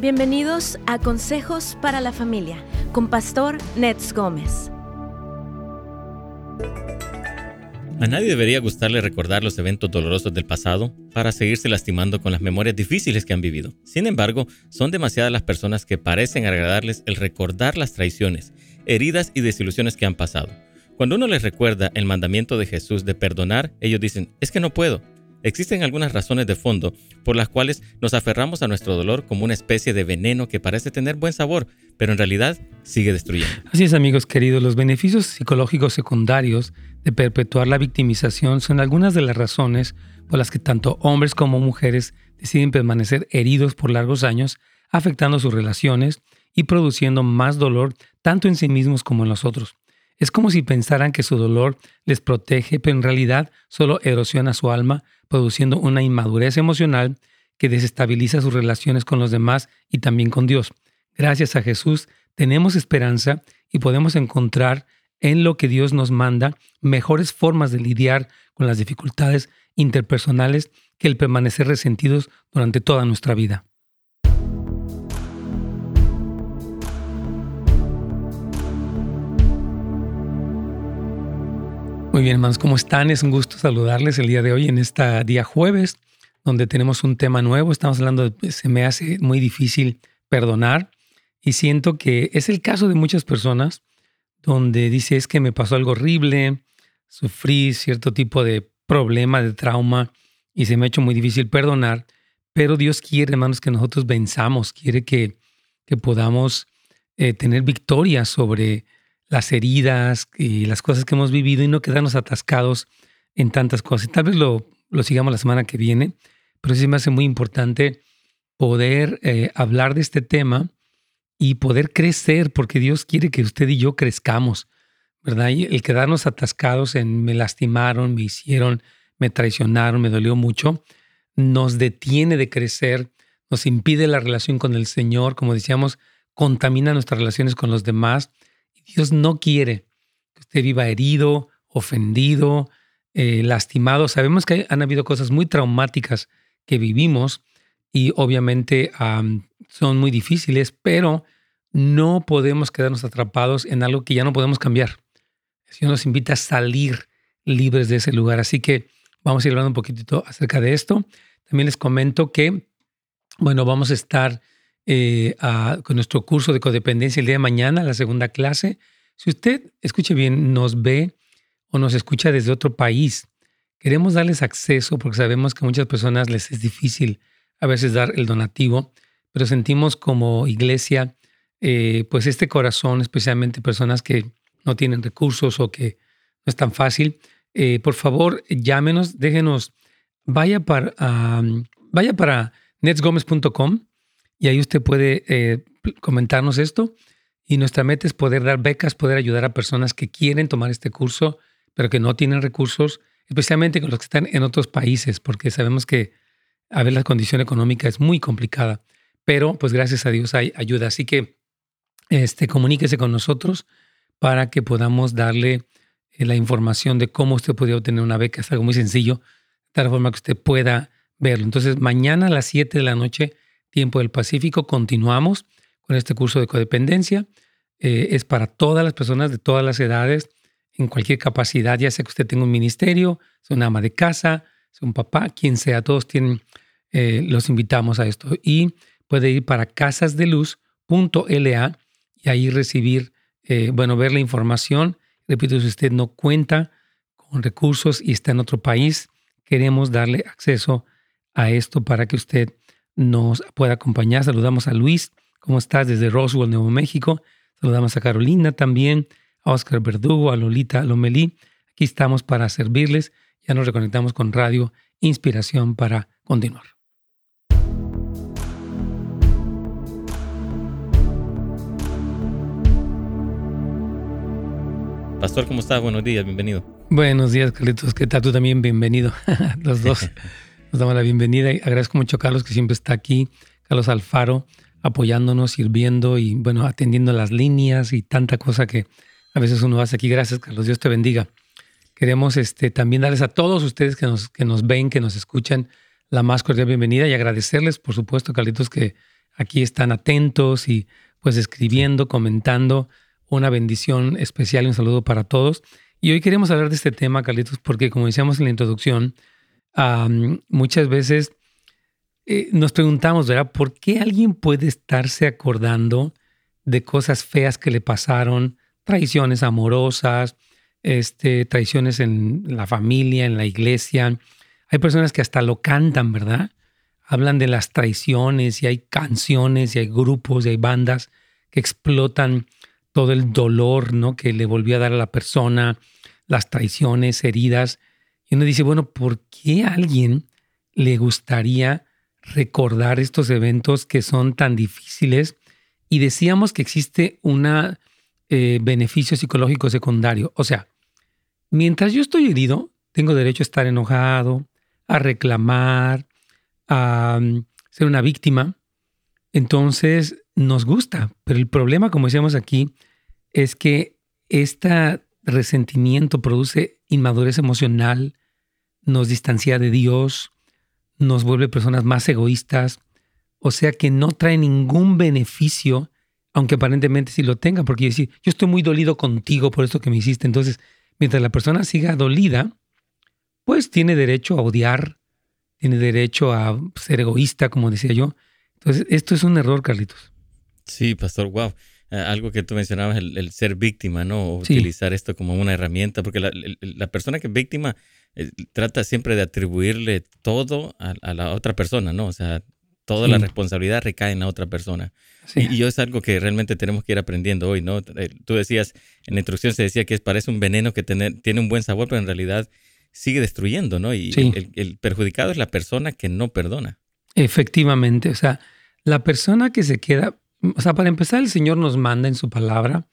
Bienvenidos a Consejos para la Familia con Pastor Nets Gómez. A nadie debería gustarle recordar los eventos dolorosos del pasado para seguirse lastimando con las memorias difíciles que han vivido. Sin embargo, son demasiadas las personas que parecen agradarles el recordar las traiciones, heridas y desilusiones que han pasado. Cuando uno les recuerda el mandamiento de Jesús de perdonar, ellos dicen, es que no puedo, Existen algunas razones de fondo por las cuales nos aferramos a nuestro dolor como una especie de veneno que parece tener buen sabor, pero en realidad sigue destruyendo. Así es, amigos queridos, los beneficios psicológicos secundarios de perpetuar la victimización son algunas de las razones por las que tanto hombres como mujeres deciden permanecer heridos por largos años, afectando sus relaciones y produciendo más dolor tanto en sí mismos como en los otros. Es como si pensaran que su dolor les protege, pero en realidad solo erosiona su alma, produciendo una inmadurez emocional que desestabiliza sus relaciones con los demás y también con Dios. Gracias a Jesús tenemos esperanza y podemos encontrar en lo que Dios nos manda mejores formas de lidiar con las dificultades interpersonales que el permanecer resentidos durante toda nuestra vida. Muy bien, hermanos, ¿cómo están? Es un gusto saludarles el día de hoy en este día jueves, donde tenemos un tema nuevo. Estamos hablando de, se me hace muy difícil perdonar y siento que es el caso de muchas personas donde dice es que me pasó algo horrible, sufrí cierto tipo de problema, de trauma y se me ha hecho muy difícil perdonar, pero Dios quiere, hermanos, que nosotros venzamos, quiere que, que podamos eh, tener victoria sobre las heridas y las cosas que hemos vivido y no quedarnos atascados en tantas cosas. Tal vez lo, lo sigamos la semana que viene, pero sí me hace muy importante poder eh, hablar de este tema y poder crecer, porque Dios quiere que usted y yo crezcamos, ¿verdad? Y el quedarnos atascados en me lastimaron, me hicieron, me traicionaron, me dolió mucho, nos detiene de crecer, nos impide la relación con el Señor, como decíamos, contamina nuestras relaciones con los demás Dios no quiere que usted viva herido, ofendido, eh, lastimado. Sabemos que han habido cosas muy traumáticas que vivimos y obviamente son muy difíciles, pero no podemos quedarnos atrapados en algo que ya no podemos cambiar. El Señor nos invita a salir libres de ese lugar. Así que vamos a ir hablando un poquitito acerca de esto. También les comento que, bueno, vamos a estar eh, con nuestro curso de codependencia el día de mañana, la segunda clase. Si usted, escuche bien, nos ve o nos escucha desde otro país, queremos darles acceso porque sabemos que a muchas personas les es difícil a veces dar el donativo, pero sentimos como iglesia, eh, pues este corazón, especialmente personas que no tienen recursos o que no es tan fácil. Eh, por favor, llámenos, déjenos, vaya para, vaya para netsgomez.com y ahí usted puede eh, comentarnos esto. Y nuestra meta es poder dar becas, poder ayudar a personas que quieren tomar este curso, pero que no tienen recursos, especialmente con los que están en otros países, porque sabemos que a ver la condición económica es muy complicada. Pero pues gracias a Dios hay ayuda. Así que este, comuníquese con nosotros para que podamos darle eh, la información de cómo usted podría obtener una beca. Es algo muy sencillo, de tal forma que usted pueda verlo. Entonces, mañana a las 7 de la noche Tiempo del Pacífico. Continuamos con este curso de codependencia. Eh, es para todas las personas de todas las edades, en cualquier capacidad, ya sea que usted tenga un ministerio, sea una ama de casa, sea un papá, quien sea, todos tienen, eh, los invitamos a esto. Y puede ir para casasdeluz.la y ahí recibir, eh, bueno, ver la información. Repito, si usted no cuenta con recursos y está en otro país, queremos darle acceso a esto para que usted nos puede acompañar. Saludamos a Luis, ¿cómo estás? Desde Roswell, Nuevo México. Saludamos a Carolina también, a Oscar Verdugo, a Lolita Lomelí. Aquí estamos para servirles. Ya nos reconectamos con Radio Inspiración para continuar. Pastor, ¿cómo estás? Buenos días, bienvenido. Buenos días, Carlitos. ¿Qué tal? Tú también, bienvenido. Los dos. Nos damos la bienvenida y agradezco mucho a Carlos que siempre está aquí, Carlos Alfaro, apoyándonos, sirviendo y bueno, atendiendo las líneas y tanta cosa que a veces uno hace aquí. Gracias, Carlos. Dios te bendiga. Queremos este, también darles a todos ustedes que nos, que nos ven, que nos escuchan, la más cordial bienvenida y agradecerles, por supuesto, Carlitos, que aquí están atentos y pues escribiendo, comentando. Una bendición especial y un saludo para todos. Y hoy queremos hablar de este tema, Carlitos, porque como decíamos en la introducción, muchas veces eh, nos preguntamos, ¿verdad? ¿Por qué alguien puede estarse acordando de cosas feas que le pasaron, traiciones amorosas, este, traiciones en la familia, en la iglesia? Hay personas que hasta lo cantan, ¿verdad? Hablan de las traiciones y hay canciones y hay grupos y hay bandas que explotan todo el dolor ¿no? que le volvió a dar a la persona, las traiciones, heridas. Y uno dice, bueno, ¿por qué a alguien le gustaría recordar estos eventos que son tan difíciles? Y decíamos que existe un eh, beneficio psicológico secundario. O sea, mientras yo estoy herido, tengo derecho a estar enojado, a reclamar, a mm, ser una víctima. Entonces, nos gusta. Pero el problema, como decíamos aquí, es que este resentimiento produce inmadurez emocional, nos distancia de Dios, nos vuelve personas más egoístas, o sea que no trae ningún beneficio, aunque aparentemente sí lo tenga, porque decir, yo estoy muy dolido contigo por esto que me hiciste. Entonces, mientras la persona siga dolida, pues tiene derecho a odiar, tiene derecho a ser egoísta, como decía yo. Entonces, esto es un error, Carlitos. Sí, pastor, wow. Eh, algo que tú mencionabas, el, ser víctima, ¿no? utilizar esto como una herramienta, porque la, persona que es víctima eh, trata siempre de atribuirle todo a, la otra persona, ¿no? O sea, toda la responsabilidad recae en la otra persona. Y, yo es algo que realmente tenemos que ir aprendiendo hoy, ¿no? Eh, tú decías, en la introducción se decía que es, parece un veneno que tiene un buen sabor, pero en realidad sigue destruyendo, ¿no? Y el perjudicado es la persona que no perdona. Efectivamente, o sea, la persona que se queda, o sea, para empezar, el Señor nos manda en su palabra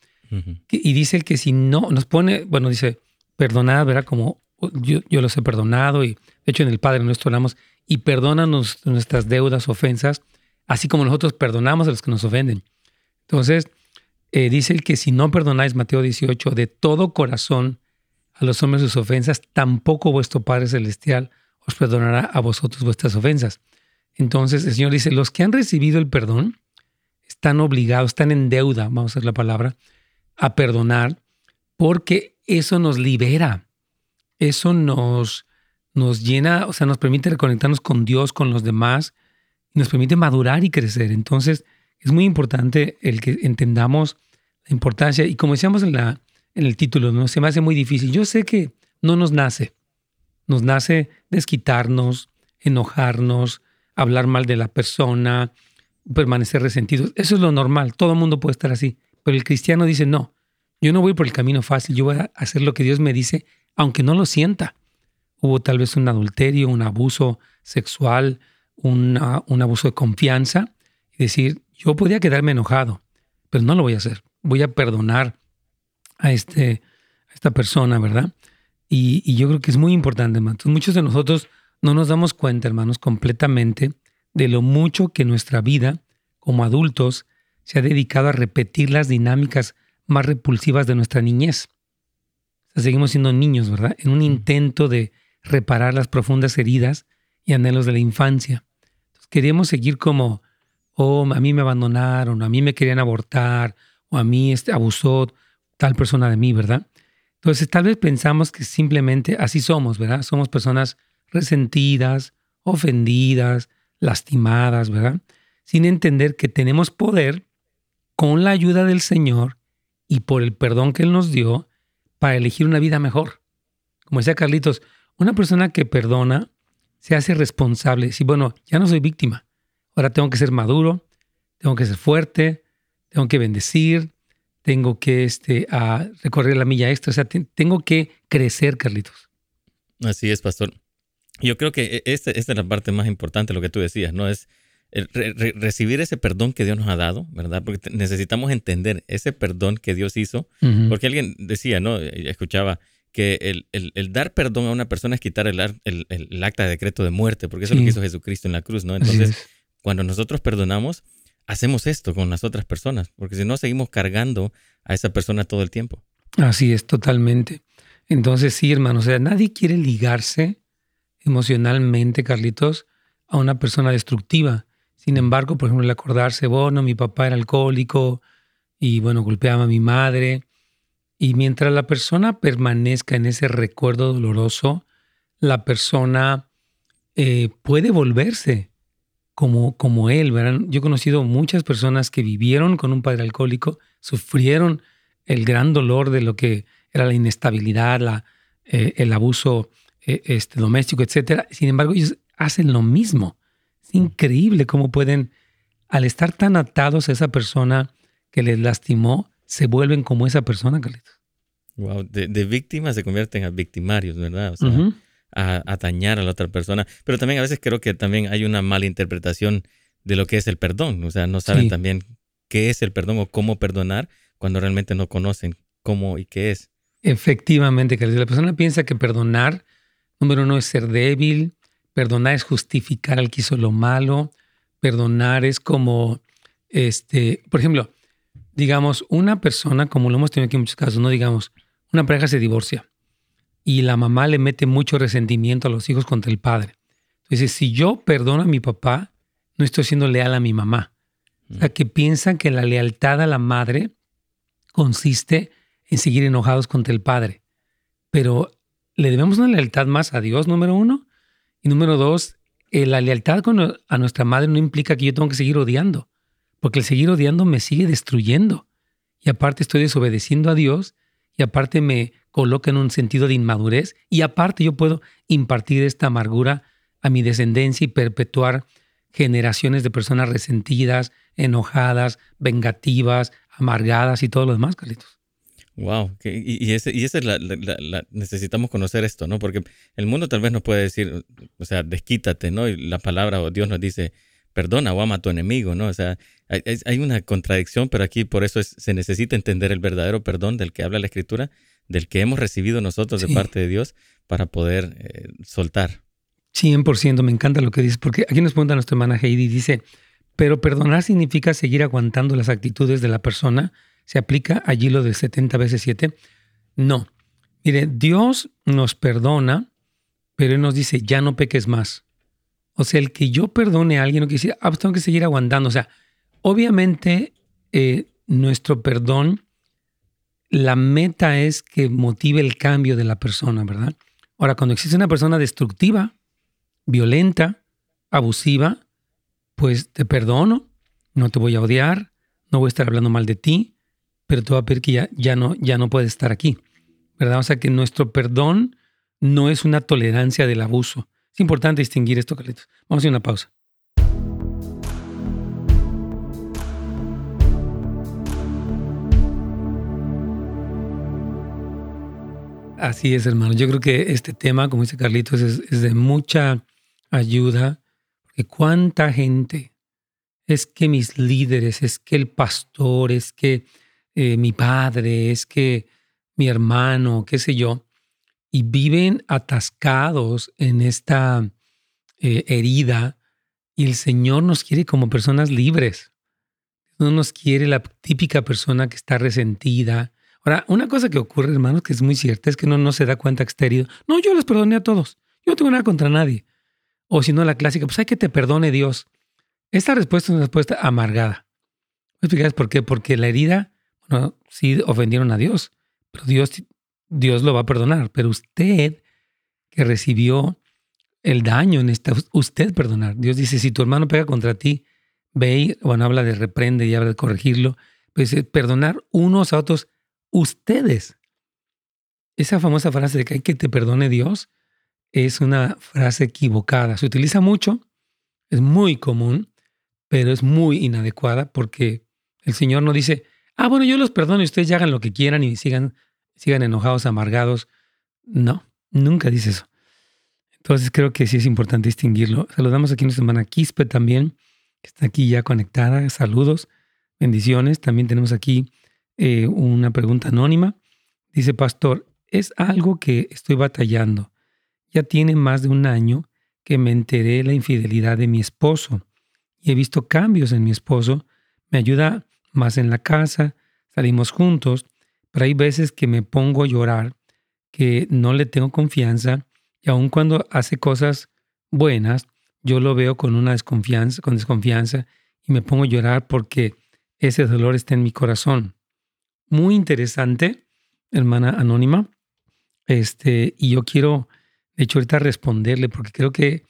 y dice que si no, nos pone, bueno, dice, perdonad, ¿verdad? Como yo, yo los he perdonado y de hecho en el Padre nuestro oramos y perdónanos nuestras deudas, ofensas, así como nosotros perdonamos a los que nos ofenden. Entonces, eh, dice el que si no perdonáis, Mateo 18, de todo corazón a los hombres sus ofensas, tampoco vuestro Padre Celestial os perdonará a vosotros vuestras ofensas. Entonces el Señor dice, los que han recibido el perdón, están obligados, están en deuda, vamos a hacer la palabra, a perdonar, porque eso nos libera, eso nos, nos llena, o sea, nos permite reconectarnos con Dios, con los demás, nos permite madurar y crecer. Entonces, es muy importante el que entendamos la importancia, y como decíamos en, la, en el título, ¿no? se me hace muy difícil. Yo sé que no nos nace, nos nace desquitarnos, enojarnos, hablar mal de la persona, permanecer resentidos. Eso es lo normal, todo el mundo puede estar así. Pero el cristiano dice, no, yo no voy por el camino fácil, yo voy a hacer lo que Dios me dice, aunque no lo sienta. Hubo tal vez un adulterio, un abuso sexual, un abuso de confianza, y decir, yo podía quedarme enojado, pero no lo voy a hacer. Voy a perdonar a, este, a esta persona, ¿verdad? Y, yo creo que es muy importante, hermanos. Muchos de nosotros no nos damos cuenta, hermanos, completamente de lo mucho que nuestra vida como adultos se ha dedicado a repetir las dinámicas más repulsivas de nuestra niñez. seguimos siendo niños, ¿verdad? En un intento de reparar las profundas heridas y anhelos de la infancia. queríamos seguir como, oh, a mí me abandonaron, a mí me querían abortar, o a mí este, abusó tal persona de mí, ¿verdad? Entonces tal vez pensamos que simplemente así somos, ¿verdad? Somos personas resentidas, ofendidas, lastimadas, ¿verdad? Sin entender que tenemos poder con la ayuda del Señor y por el perdón que Él nos dio para elegir una vida mejor. Como decía Carlitos, una persona que perdona se hace responsable. Si, bueno, ya no soy víctima, ahora tengo que ser maduro, tengo que ser fuerte, tengo que bendecir, tengo que este, a recorrer la milla extra, o sea, tengo que crecer, Carlitos. Así es, pastor. Yo creo que e, esta, esta es la parte más importante, lo que tú decías, ¿no? Es recibir ese perdón que Dios nos ha dado, ¿verdad? Porque necesitamos entender ese perdón que Dios hizo, porque alguien decía, ¿no? Eh, escuchaba que el, el, dar perdón a una persona es quitar el, el, acta de decreto de muerte, porque eso es lo que hizo Jesucristo en la cruz, ¿no? Entonces, cuando nosotros perdonamos, hacemos esto con las otras personas, porque si no, seguimos cargando a esa persona todo el tiempo. Así es, totalmente. Entonces, sí, hermano, o sea, nadie quiere ligarse emocionalmente, Carlitos, a una persona destructiva. Sin embargo, por ejemplo, el acordarse, bueno, mi papá era alcohólico y bueno, golpeaba a mi madre. Y mientras la persona permanezca en ese recuerdo doloroso, la persona eh, puede volverse como, como él. ¿verdad? Yo he conocido muchas personas que vivieron con un padre alcohólico, sufrieron el gran dolor de lo que era la inestabilidad, la, eh, el abuso este, doméstico, etc. Sin embargo, ellos hacen lo mismo. Es increíble cómo pueden, al estar tan atados a esa persona que les lastimó, se vuelven como esa persona, Carlitos. Wow, de, víctimas se convierten a victimarios, ¿verdad? O sea, a, dañar a la otra persona. Pero también a veces creo que también hay una mala interpretación de lo que es el perdón. O sea, no saben también qué es el perdón o cómo perdonar cuando realmente no conocen cómo y qué es. Efectivamente, Carlos. La persona piensa que perdonar, número uno, es ser débil, perdonar es justificar al que hizo lo malo, perdonar es como, este, por ejemplo, digamos, una persona, como lo hemos tenido aquí en muchos casos, no digamos, una pareja se divorcia y la mamá le mete mucho resentimiento a los hijos contra el padre. Entonces, si yo perdono a mi papá, no estoy siendo leal a mi mamá. O sea, que piensan que la lealtad a la madre consiste en seguir enojados contra el padre. Pero le debemos una lealtad más a Dios, número uno. Y número dos, eh, la lealtad con, a nuestra madre no implica que yo tengo que seguir odiando, porque el seguir odiando me sigue destruyendo. Y aparte estoy desobedeciendo a Dios y aparte me coloca en un sentido de inmadurez y aparte yo puedo impartir esta amargura a mi descendencia y perpetuar generaciones de personas resentidas, enojadas, vengativas, amargadas y todo lo demás, Carlitos. Wow, y, ese, y esa es la, necesitamos conocer esto, ¿no? Porque el mundo tal vez nos puede decir, o sea, desquítate, ¿no? Y la palabra o Dios nos dice, perdona o ama a tu enemigo, ¿no? O sea, hay, una contradicción, pero aquí por eso se necesita entender el verdadero perdón del que habla la Escritura, del que hemos recibido nosotros de parte de Dios para poder eh, soltar. 100%, me encanta lo que dices, porque aquí nos pregunta nuestra hermana Heidi, dice, pero perdonar significa seguir aguantando las actitudes de la persona. ¿Se aplica allí lo de 70 veces 7? No. Mire, Dios nos perdona, pero Él nos dice, ya no peques más. O sea, el que yo perdone a alguien no quiere decir, ah, pues tengo que seguir aguantando. O sea, obviamente eh, nuestro perdón, la meta es que motive el cambio de la persona, ¿verdad? Ahora, cuando existe una persona destructiva, violenta, abusiva, pues te perdono, no te voy a odiar, no voy a estar hablando mal de ti, pero te voy a que ya, ya, no, ya no estar aquí. ¿Verdad? O sea que nuestro perdón no es una tolerancia del abuso. Es importante distinguir esto, Carlitos. Vamos a hacer una pausa. Así es, hermano. Yo creo que este tema, como dice Carlitos, es, de mucha ayuda que cuánta gente, es que mis líderes, es que el pastor, es que eh, mi padre, es que mi hermano, qué sé yo, y viven atascados en esta eh, herida y el Señor nos quiere como personas libres. No nos quiere la típica persona que está resentida. Ahora, una cosa que ocurre, hermanos, que es muy cierta, es que no, no se da cuenta que está herido. No, yo les perdoné a todos. Yo no tengo nada contra nadie. O si no, la clásica, pues hay que te perdone Dios. Esta respuesta es una respuesta amargada. ¿Me por qué? Porque la herida, bueno, sí ofendieron a Dios, pero Dios, Dios lo va a perdonar. Pero usted que recibió el daño en esta, usted perdonar. Dios dice, si tu hermano pega contra ti, ve y, bueno, habla de reprende y habla de corregirlo. Pues perdonar unos a otros, ustedes. Esa famosa frase de que hay que te perdone Dios, es una frase equivocada. Se utiliza mucho, es muy común, pero es muy inadecuada porque el Señor no dice, ah, bueno, yo los perdono y ustedes hagan lo que quieran y sigan, sigan enojados, amargados. No, nunca dice eso. Entonces creo que sí es importante distinguirlo. Saludamos aquí a nuestra hermana Quispe también, que está aquí ya conectada. Saludos, bendiciones. También tenemos aquí eh, una pregunta anónima. Dice, pastor, es algo que estoy batallando ya tiene más de un año que me enteré de la infidelidad de mi esposo y he visto cambios en mi esposo. Me ayuda más en la casa, salimos juntos, pero hay veces que me pongo a llorar, que no le tengo confianza y aun cuando hace cosas buenas, yo lo veo con una desconfianza, con desconfianza y me pongo a llorar porque ese dolor está en mi corazón. Muy interesante, hermana anónima. Este, y yo quiero, de hecho, ahorita responderle porque creo que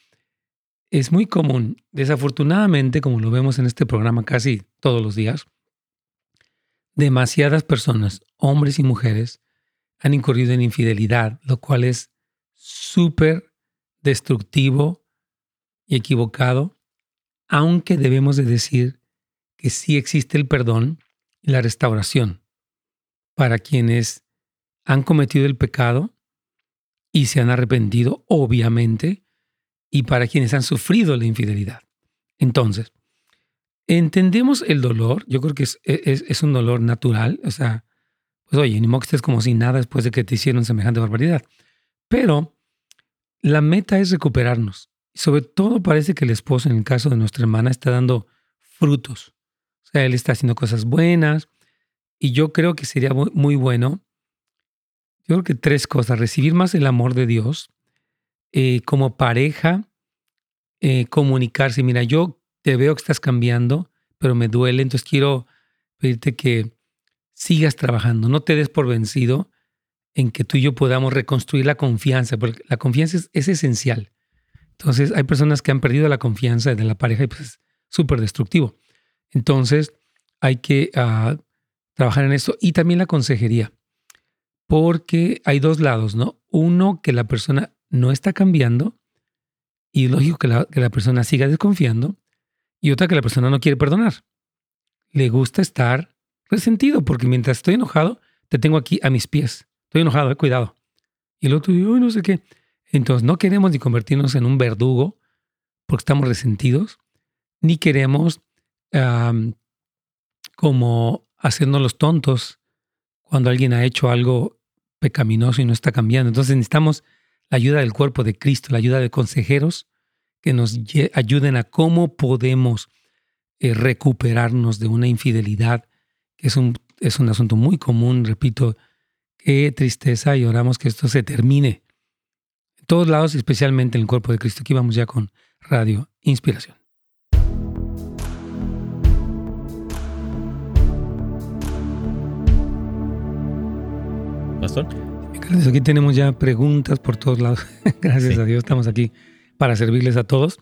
es muy común, desafortunadamente, como lo vemos en este programa casi todos los días, demasiadas personas, hombres y mujeres, han incurrido en infidelidad, lo cual es súper destructivo y equivocado, aunque debemos de decir que sí existe el perdón y la restauración para quienes han cometido el pecado y se han arrepentido, obviamente, y para quienes han sufrido la infidelidad. Entonces, entendemos el dolor, yo creo que es, es, un dolor natural, o sea, pues oye, ni modo que estés como sin nada después de que te hicieron semejante barbaridad. Pero la meta es recuperarnos. Sobre todo parece que el esposo, en el caso de nuestra hermana, está dando frutos. O sea, él está haciendo cosas buenas. Y yo creo que sería muy bueno, yo creo que tres cosas. Recibir más el amor de Dios, eh, como pareja, eh, comunicarse. Mira, yo te veo que estás cambiando, pero me duele, entonces quiero pedirte que sigas trabajando, no te des por vencido en que tú y yo podamos reconstruir la confianza, porque la confianza es, esencial. Entonces, hay personas que han perdido la confianza de la pareja y pues es súper destructivo. Entonces, hay que ah, trabajar en esto y también la consejería, porque hay dos lados, ¿no? Uno, que la persona no está cambiando y lógico que la, que la persona siga desconfiando, y otra, que la persona no quiere perdonar. Le gusta estar resentido, porque mientras estoy enojado, te tengo aquí a mis pies. Estoy enojado, eh, cuidado. Y el otro dice, no sé qué. Entonces no queremos ni convertirnos en un verdugo porque estamos resentidos, ni queremos como hacernos los tontos cuando alguien ha hecho algo pecaminoso y no está cambiando. Entonces necesitamos la ayuda del cuerpo de Cristo, la ayuda de consejeros que nos ayuden a cómo podemos eh, recuperarnos de una infidelidad es un, es un asunto muy común, repito, qué tristeza y oramos que esto se termine. En todos lados, especialmente en el cuerpo de Cristo. Aquí vamos ya con Radio Inspiración. Pastor. Aquí tenemos ya preguntas por todos lados. Gracias a Dios estamos aquí para servirles a todos.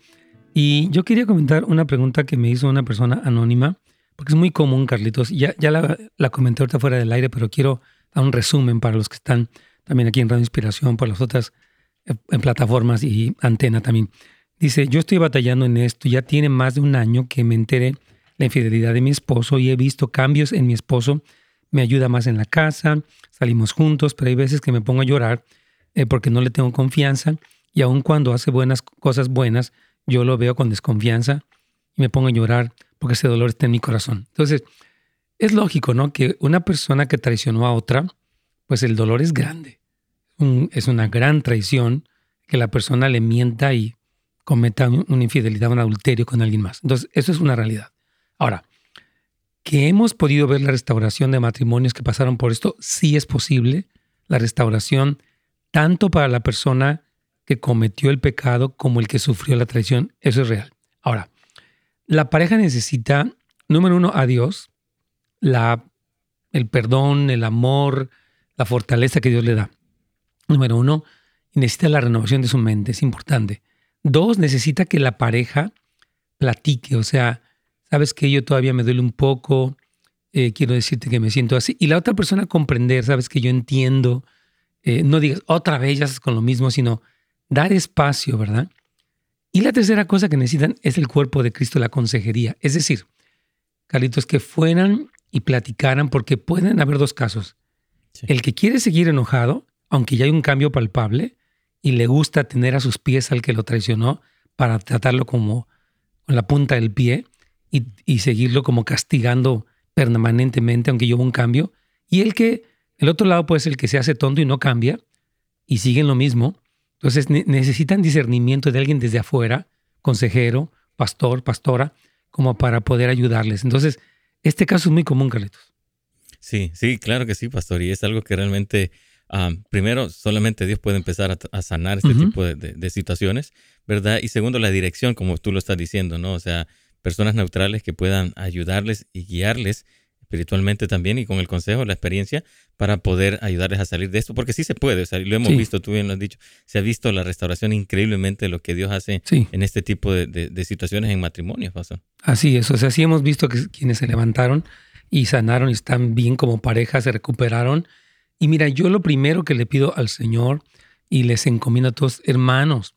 Y yo quería comentar una pregunta que me hizo una persona anónima porque es muy común, Carlitos. Ya, la, la comenté ahorita fuera del aire, pero quiero dar un resumen para los que están también aquí en Radio Inspiración, por las otras eh, en plataformas y antena también. Dice, yo estoy batallando en esto, ya tiene más de un año que me enteré la infidelidad de mi esposo y he visto cambios en mi esposo, me ayuda más en la casa, salimos juntos, pero hay veces que me pongo a llorar eh, porque no le tengo confianza y aun cuando hace buenas cosas buenas, yo lo veo con desconfianza y me pongo a llorar porque ese dolor está en mi corazón. Entonces, es lógico, ¿no? Que una persona que traicionó a otra, pues el dolor es grande. es una gran traición que la persona le mienta y cometa una infidelidad, un adulterio con alguien más. Entonces, eso es una realidad. Ahora, que hemos podido ver la restauración de matrimonios que pasaron por esto, sí es posible. La restauración tanto para la persona que cometió el pecado como el que sufrió la traición, eso es real. Ahora, la pareja necesita, número uno, a Dios, la, el perdón, el amor, la fortaleza que Dios le da. Número uno, necesita la renovación de su mente, es importante. Dos, necesita que la pareja platique, o sea, sabes que yo todavía me duele un poco, eh, quiero decirte que me siento así. Y la otra persona comprender, sabes que yo entiendo, eh, no digas otra vez ya con lo mismo, sino dar espacio, ¿verdad? Y la tercera cosa que necesitan es el cuerpo de Cristo, la consejería. Es decir, Carlitos, que fueran y platicaran, porque pueden haber dos casos. El que quiere seguir enojado, aunque ya hay un cambio palpable, y le gusta tener a sus pies al que lo traicionó para tratarlo como con la punta del pie y, y seguirlo como castigando permanentemente, aunque hubo un cambio. Y el que, el otro lado puede ser el que se hace tonto y no cambia y sigue en lo mismo entonces necesitan discernimiento de alguien desde afuera, consejero, pastor, pastora, como para poder ayudarles. Entonces, este caso es muy común, Carlitos. Sí, sí, claro que sí, pastor. Y es algo que realmente ah, primero, solamente Dios puede empezar a, sanar este tipo de, situaciones, ¿verdad? Y segundo, la dirección, como tú lo estás diciendo, ¿no? O sea, personas neutrales que puedan ayudarles y guiarles espiritualmente también y con el consejo, la experiencia, para poder ayudarles a salir de esto, porque sí se puede, o sea, lo hemos visto, tú bien lo has dicho, se ha visto la restauración increíblemente lo que Dios hace en este tipo de, situaciones en matrimonios, Pastor. Así es, o sea, sí hemos visto que quienes se levantaron y sanaron y están bien como pareja, se recuperaron. Y mira, yo lo primero que le pido al Señor y les encomiendo a todos, hermanos,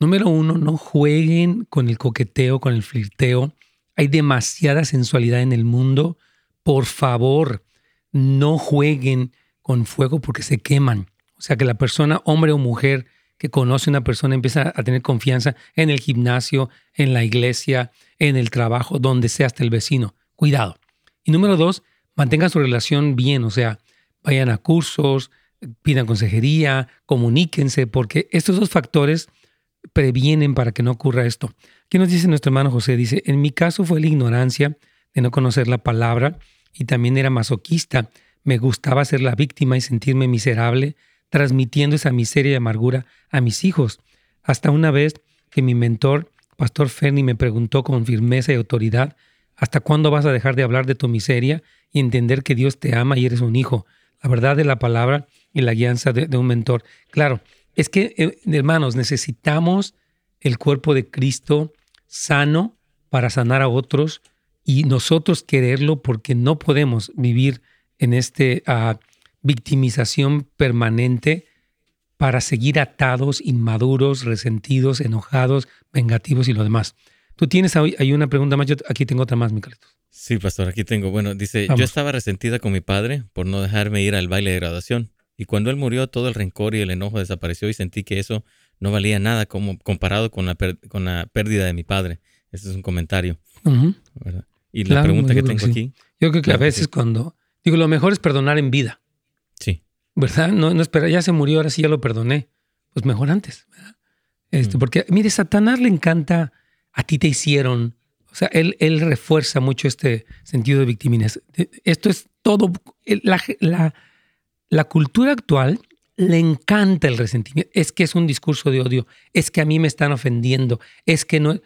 número uno, no jueguen con el coqueteo, con el flirteo. Hay demasiada sensualidad en el mundo por favor, no jueguen con fuego porque se queman. O sea, que la persona, hombre o mujer, que conoce a una persona empieza a tener confianza en el gimnasio, en la iglesia, en el trabajo, donde sea hasta el vecino. Cuidado. Y número dos, mantengan su relación bien, o sea, vayan a cursos, pidan consejería, comuníquense, porque estos dos factores previenen para que no ocurra esto. ¿Qué nos dice nuestro hermano José? Dice, en mi caso fue la ignorancia de no conocer la palabra y también era masoquista. Me gustaba ser la víctima y sentirme miserable, transmitiendo esa miseria y amargura a mis hijos. Hasta una vez que mi mentor, Pastor Ferni, me preguntó con firmeza y autoridad, ¿hasta cuándo vas a dejar de hablar de tu miseria y entender que Dios te ama y eres un hijo? La verdad de la palabra y la guianza de, un mentor. Claro, es que, eh, hermanos, necesitamos el cuerpo de Cristo sano para sanar a otros, y nosotros quererlo porque no podemos vivir en esta victimización permanente para seguir atados, inmaduros, resentidos, enojados, vengativos y lo demás. Tú tienes ahí una pregunta más, yo aquí tengo otra más, Micaelitos. Sí, pastor, aquí tengo. Bueno, dice, yo estaba resentida con mi padre por no dejarme ir al baile de graduación. Y cuando él murió, todo el rencor y el enojo desapareció y sentí que eso no valía nada como comparado con la, con la pérdida de mi padre. Ese es un comentario. Y la pregunta que tengo aquí. Yo creo que a veces cuando. Digo, lo mejor es perdonar en vida. Sí. ¿Verdad? No, no espera, ya se murió, ahora sí ya lo perdoné. Pues mejor antes. Este, mm. Porque, mire, Satanás le encanta, a ti te hicieron. O sea, él, él refuerza mucho este sentido de victimines. Esto es todo. La, la, la cultura actual le encanta el resentimiento. Es que es un discurso de odio. Es que a mí me están ofendiendo. Es que no.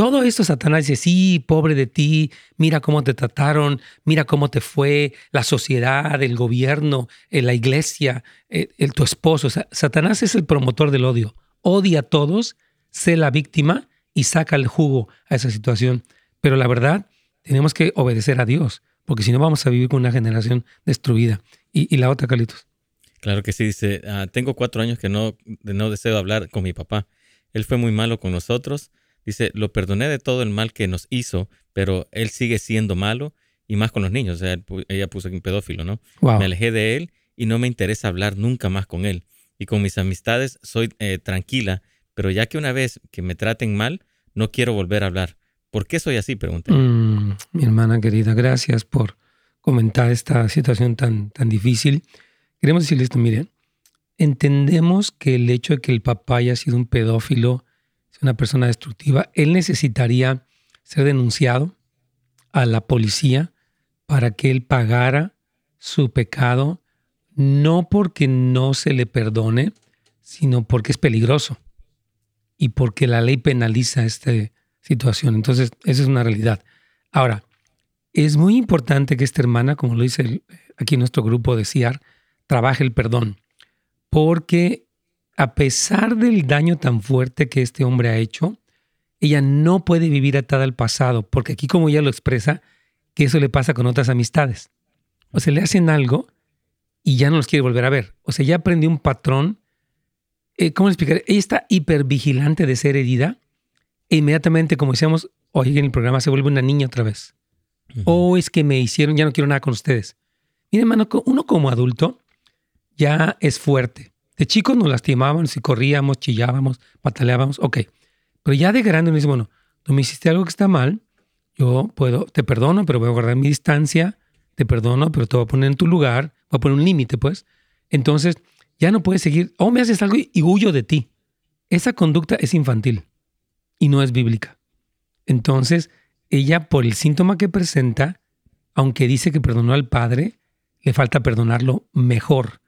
Todo esto Satanás dice, sí, pobre de ti, mira cómo te trataron, mira cómo te fue la sociedad, el gobierno, eh, la iglesia, eh, el, tu esposo. Satanás es el promotor del odio. Odia a todos, sé la víctima y saca el jugo a esa situación. Pero la verdad, tenemos que obedecer a Dios, porque si no vamos a vivir con una generación destruida. Y, la otra, Carlitos. Claro que sí, dice, ah, tengo cuatro años que no, no deseo hablar con mi papá. Él fue muy malo con nosotros Dice, lo perdoné de todo el mal que nos hizo, pero él sigue siendo malo y más con los niños. O sea, ella puso aquí un pedófilo, ¿no? Me alejé de él y no me interesa hablar nunca más con él. Y con mis amistades soy eh, tranquila, pero ya que una vez que me traten mal, no quiero volver a hablar. ¿Por qué soy así? Pregunté. Mm, mi hermana querida, gracias por comentar esta situación tan, tan difícil. Queremos decirle esto, miren, entendemos que el hecho de que el papá haya sido un pedófilo una persona destructiva, él necesitaría ser denunciado a la policía para que él pagara su pecado, no porque no se le perdone, sino porque es peligroso y porque la ley penaliza esta situación. Entonces, esa es una realidad. Ahora, es muy importante que esta hermana, como lo dice aquí nuestro grupo de CIAR, trabaje el perdón, porque a pesar del daño tan fuerte que este hombre ha hecho, ella no puede vivir atada al pasado, porque aquí como ella lo expresa, que eso le pasa con otras amistades. O sea, le hacen algo y ya no los quiere volver a ver. O sea, ya aprendió un patrón. Eh, ¿Cómo le explicaré? Ella está hipervigilante de ser herida e inmediatamente, como decíamos hoy en el programa, se vuelve una niña otra vez. O es que me hicieron, ya no quiero nada con ustedes. Mire, hermano, uno como adulto ya es fuerte. De chicos nos lastimábamos y corríamos, chillábamos, pataleábamos, ok. Pero ya de grande me dice, bueno, tú me hiciste algo que está mal, yo puedo, te perdono, pero voy a guardar mi distancia, te perdono, pero te voy a poner en tu lugar, voy a poner un límite, pues. Entonces, ya no puedes seguir, o me haces algo y, y huyo de ti. Esa conducta es infantil y no es bíblica. Entonces, ella, por el síntoma que presenta, aunque dice que perdonó al padre, le falta perdonarlo mejor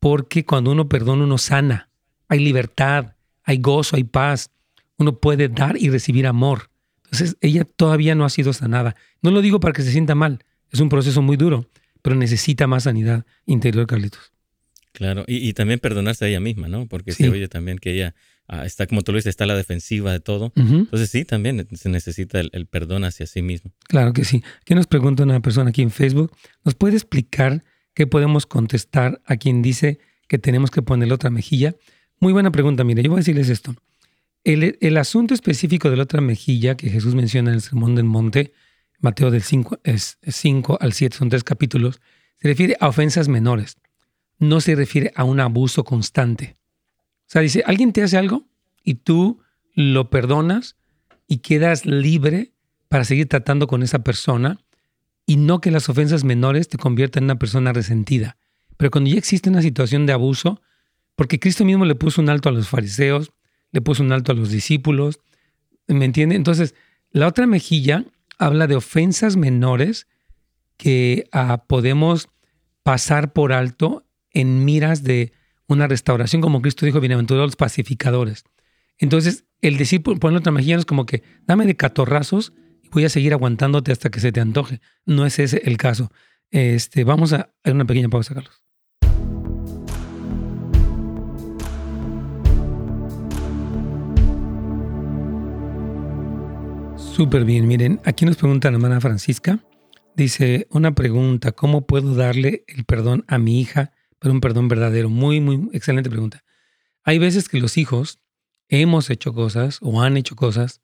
porque cuando uno perdona, uno sana. Hay libertad, hay gozo, hay paz. Uno puede dar y recibir amor. Entonces, ella todavía no ha sido sanada. No lo digo para que se sienta mal. Es un proceso muy duro, pero necesita más sanidad interior, Carlitos. Claro, y, también perdonarse a ella misma, ¿no? Porque se oye también que ella ah, está, como tú lo dices, está a la defensiva de todo. Entonces sí, también se necesita el, perdón hacia sí mismo. Claro que sí. ¿Qué nos pregunta una persona aquí en Facebook? ¿Nos puede explicar qué podemos contestar a quien dice que tenemos que poner la otra mejilla? Muy buena pregunta, mire, yo voy a decirles esto. El, el asunto específico de la otra mejilla que Jesús menciona en el Sermón del Monte, Mateo del 5, es 5 al 7, son tres capítulos, se refiere a ofensas menores no se refiere a un abuso constante. O sea, dice, alguien te hace algo y tú lo perdonas y quedas libre para seguir tratando con esa persona y no que las ofensas menores te conviertan en una persona resentida. Pero cuando ya existe una situación de abuso, porque Cristo mismo le puso un alto a los fariseos, le puso un alto a los discípulos, ¿me entiende? Entonces, la otra mejilla habla de ofensas menores que ah, podemos pasar por alto en miras de una restauración, como Cristo dijo, bienaventurados los pacificadores. Entonces, el decir, poner otra mejilla es como que, dame de catorrazos voy a seguir aguantándote hasta que se te antoje. No es ese el caso. Este, vamos a hacer una pequeña pausa, Carlos. Súper bien, miren, aquí nos pregunta la hermana Francisca. Dice, una pregunta, ¿cómo puedo darle el perdón a mi hija pero un perdón verdadero. Muy, muy excelente pregunta. Hay veces que los hijos hemos hecho cosas o han hecho cosas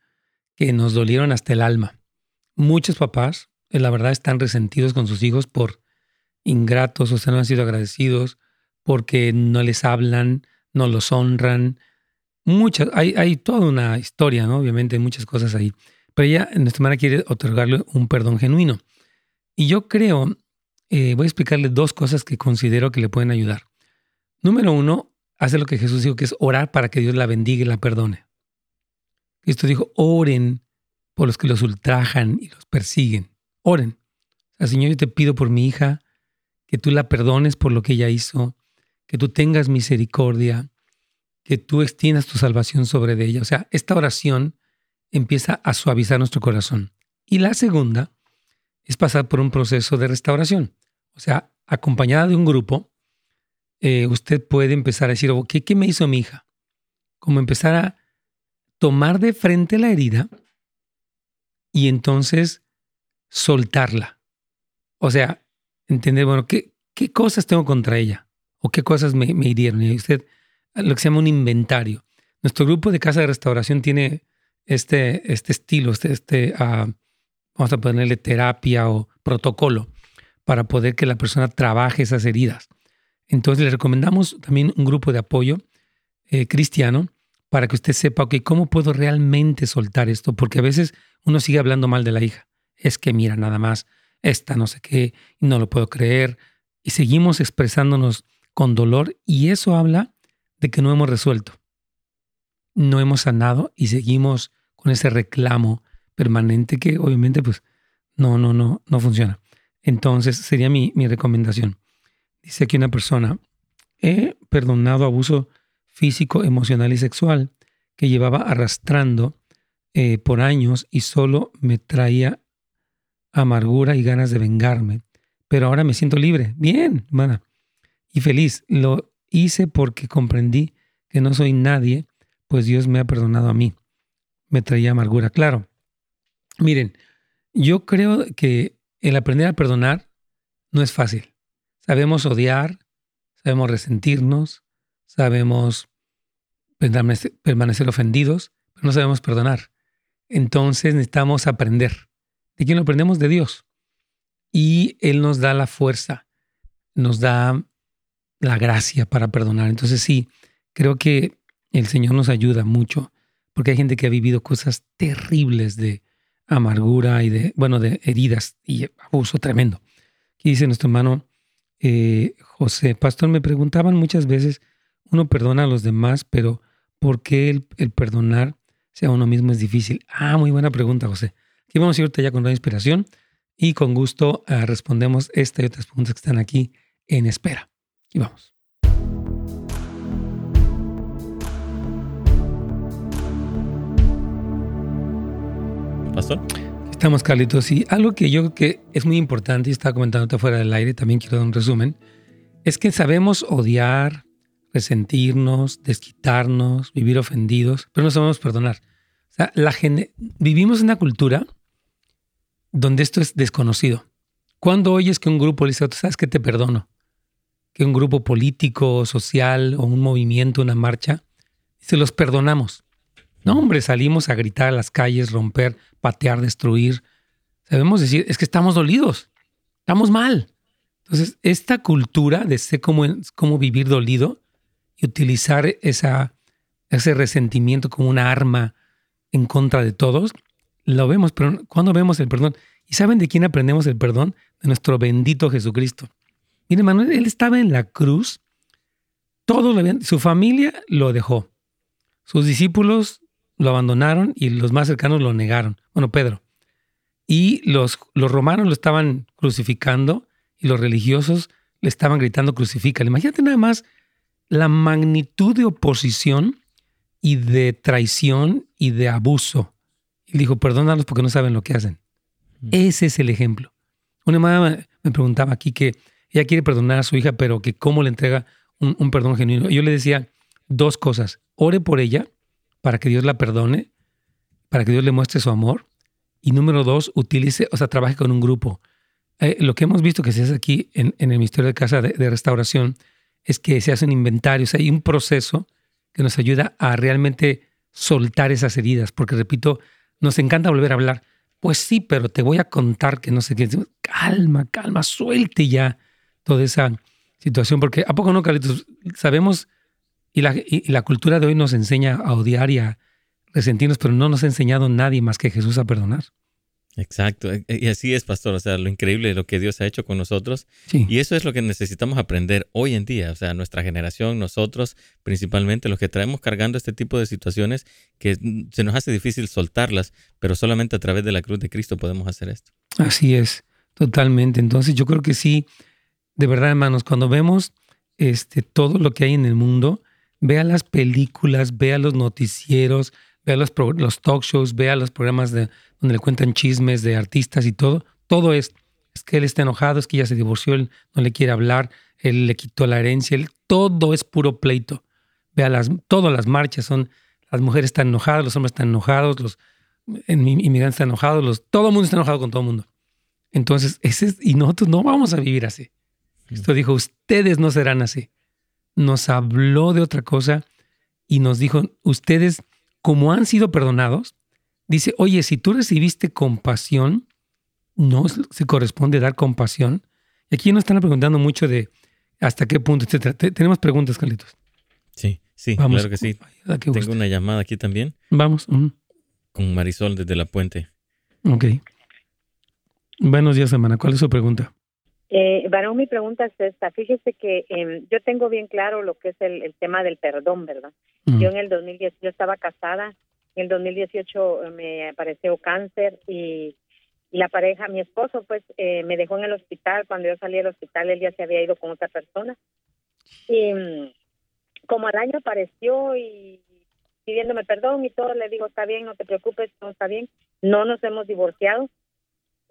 que nos dolieron hasta el alma. Muchos papás, eh, la verdad, están resentidos con sus hijos por ingratos, o sea, no han sido agradecidos, porque no les hablan, no los honran. Muchas, hay, toda una historia, ¿no? Obviamente, muchas cosas ahí. Pero ella, nuestra hermana, quiere otorgarle un perdón genuino. Y yo creo eh, voy a explicarle dos cosas que considero que le pueden ayudar. Número uno, hace lo que Jesús dijo, que es orar para que Dios la bendiga y la perdone. Cristo dijo, oren por los que los ultrajan y los persiguen. Oren. O Señor, yo te pido por mi hija, que tú la perdones por lo que ella hizo, que tú tengas misericordia, que tú extiendas tu salvación sobre ella. O sea, esta oración empieza a suavizar nuestro corazón. Y la segunda es pasar por un proceso de restauración. O sea, acompañada de un grupo, eh, usted puede empezar a decir, ¿qué, ¿qué me hizo mi hija? Como empezar a tomar de frente la herida y entonces soltarla. O sea, entender, bueno, ¿qué, qué cosas tengo contra ella? ¿O qué cosas me, hirieron? Y usted, lo que se llama un inventario. Nuestro grupo de casa de restauración tiene este, este estilo, este, este ah, vamos a ponerle terapia o protocolo para poder que la persona trabaje esas heridas. Entonces le recomendamos también un grupo de apoyo eh, cristiano para que usted sepa, ok, ¿cómo puedo realmente soltar esto? Porque a veces uno sigue hablando mal de la hija. Es que mira, nada más, esta no sé qué, no lo puedo creer. Y seguimos expresándonos con dolor y eso habla de que no hemos resuelto. No hemos sanado y seguimos con ese reclamo permanente que obviamente pues no, no, no, no funciona. Entonces sería mi, mi recomendación. Dice aquí una persona, he perdonado abuso físico, emocional y sexual que llevaba arrastrando eh, por años y solo me traía amargura y ganas de vengarme. Pero ahora me siento libre. Bien, hermana. Y feliz. Lo hice porque comprendí que no soy nadie, pues Dios me ha perdonado a mí. Me traía amargura. Claro, Miren, yo creo que el aprender a perdonar no es fácil. Sabemos odiar, sabemos resentirnos, sabemos permanecer, ofendidos, pero no sabemos perdonar. Entonces necesitamos aprender. ¿De quién lo aprendemos? De Dios. Y Él nos da la fuerza, nos da la gracia para perdonar. Entonces sí, creo que el Señor nos ayuda mucho, porque hay gente que ha vivido cosas terribles de, amargura y de, bueno, de heridas y abuso tremendo. Aquí dice nuestro hermano eh, José, pastor, me preguntaban muchas veces, uno perdona a los demás, pero ¿por qué el, el perdonar sea uno mismo es difícil? Ah, muy buena pregunta, José. Aquí vamos a irte ya con la inspiración y con gusto ah, respondemos esta y otras preguntas que están aquí en espera. Y vamos. Pastor. Estamos, Carlitos. Y algo que yo creo que es muy importante y estaba comentándote fuera del aire, también quiero dar un resumen, es que sabemos odiar, resentirnos, desquitarnos, vivir ofendidos, pero no sabemos perdonar. O sea, la vivimos en una cultura donde esto es desconocido. Cuando oyes que un grupo dice, ¿sabes qué te perdono? Que un grupo político, social o un movimiento, una marcha, se los perdonamos. No, hombre, salimos a gritar a las calles, romper, patear, destruir. Sabemos decir, es que estamos dolidos, estamos mal. Entonces, esta cultura de sé cómo, cómo vivir dolido y utilizar esa, ese resentimiento como una arma en contra de todos, lo vemos, pero cuando vemos el perdón, ¿y saben de quién aprendemos el perdón? De nuestro bendito Jesucristo. Miren, Manuel, él estaba en la cruz, todo lo su familia lo dejó, sus discípulos lo abandonaron y los más cercanos lo negaron. Bueno, Pedro. Y los, los romanos lo estaban crucificando y los religiosos le estaban gritando crucifícale. Imagínate nada más la magnitud de oposición y de traición y de abuso. Y dijo, perdónalos porque no saben lo que hacen. Mm. Ese es el ejemplo. Una mamá me preguntaba aquí que ella quiere perdonar a su hija, pero que cómo le entrega un, un perdón genuino. Yo le decía dos cosas. Ore por ella para que Dios la perdone, para que Dios le muestre su amor. Y número dos, utilice, o sea, trabaje con un grupo. Eh, lo que hemos visto que se hace aquí en, el Ministerio de Casa de, Restauración es que se hace un inventario, o sea, hay un proceso que nos ayuda a realmente soltar esas heridas, porque repito, nos encanta volver a hablar. Pues sí, pero te voy a contar que no sé qué. Calma, calma, suelte ya toda esa situación, porque ¿a poco no, Carlitos? Sabemos y la, y la cultura de hoy nos enseña a odiar y a resentirnos, pero no nos ha enseñado nadie más que Jesús a perdonar. Exacto, e, y así es, pastor, o sea, lo increíble de lo que Dios ha hecho con nosotros. Y eso es lo que necesitamos aprender hoy en día, o sea, nuestra generación, nosotros principalmente, los que traemos cargando este tipo de situaciones que se nos hace difícil soltarlas, pero solamente a través de la cruz de Cristo podemos hacer esto. Así es, totalmente. Entonces yo creo que sí, de verdad, hermanos, cuando vemos este, todo lo que hay en el mundo, vea las películas, vea los noticieros, vea los, los talk shows, vea los programas de, donde le cuentan chismes de artistas y todo. Todo es, es que él está enojado, es que ya se divorció, él no le quiere hablar, él le quitó la herencia, todo es puro pleito. Vea, las, todas las marchas son, las mujeres están enojadas, los hombres están enojados, los inmigrantes están enojados, los, todo el mundo está enojado con todo el mundo. Entonces, ese es, y nosotros no vamos a vivir así. Esto dijo, ustedes no serán así nos habló de otra cosa y nos dijo, ustedes, como han sido perdonados, dice, oye, si tú recibiste compasión, no se corresponde dar compasión. Y aquí nos están preguntando mucho de hasta qué punto, etcétera. Tenemos preguntas, Carlitos. Sí, sí, Vamos. claro que sí. Tengo una llamada aquí también. Vamos. Con Marisol desde La Puente. Ok. Buenos días, hermana. ¿Cuál es su pregunta? Eh, bueno, mi pregunta es esta. Fíjese que em, yo tengo bien claro lo que es el, tema del perdón, ¿verdad? Yo en el 2010, yo estaba casada, en el 2018 eh, me apareció cáncer y, la pareja, mi esposo, pues eh, me dejó en el hospital. Cuando yo salí del hospital, él ya se había ido con otra persona. Y mm, como al año apareció y pidiéndome perdón y todo, le digo, está bien, no te preocupes, todo está bien. No nos hemos divorciado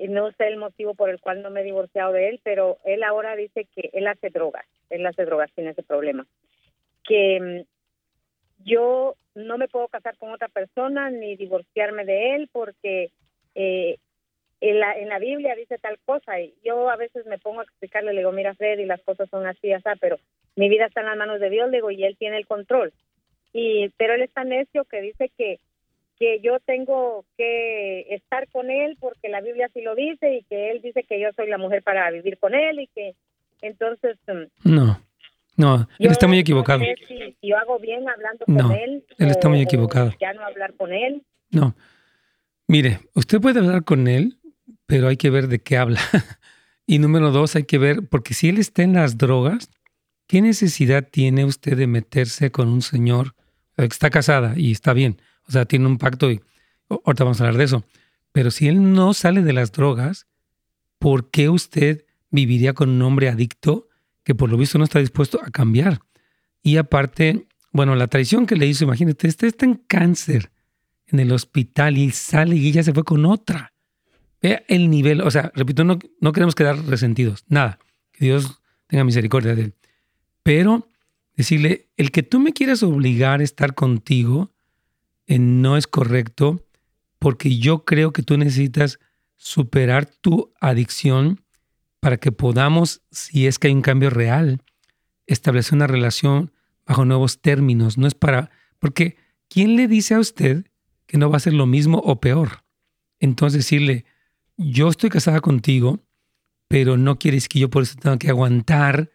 no sé el motivo por el cual no me he divorciado de él, pero él ahora dice que él hace drogas, él hace drogas, tiene ese problema. Que mm, yo no me puedo casar con otra persona ni divorciarme de él porque eh, en, la, en la Biblia dice tal cosa y yo a veces me pongo a explicarle, le digo, mira Fred, y las cosas son así, así, pero mi vida está en las manos de Dios, le digo, y él tiene el control. Y, pero él es tan necio que dice que que yo tengo que estar con él porque la Biblia así lo dice y que él dice que yo soy la mujer para vivir con él y que entonces mm, no no él está muy equivocado. no si, yo hago bien hablando con él él está muy equivocado. ya no hablar con él. No. Mire usted puede hablar con él pero hay que ver de qué habla. Y número dos hay que ver porque si él está en las drogas qué necesidad tiene usted de meterse con un señor que está casada y está bien o sea, tiene un pacto y ahorita vamos a hablar de eso. Pero si él no sale de las drogas, ¿por qué usted viviría con un hombre adicto que por lo visto no está dispuesto a cambiar? Y aparte, bueno, la traición que le hizo, imagínate, este está en cáncer, en el hospital y sale y ella se fue con otra. Vea el nivel, o sea, repito, no, no queremos quedar resentidos, nada. Que Dios tenga misericordia de él. Pero decirle, el que tú me quieras obligar a estar contigo no es correcto porque yo creo que tú necesitas superar tu adicción para que podamos, si es que hay un cambio real, establecer una relación bajo nuevos términos. No es para, porque ¿quién le dice a usted que no va a ser lo mismo o peor? Entonces decirle, yo estoy casada contigo, pero no quieres que yo por eso tenga que aguantar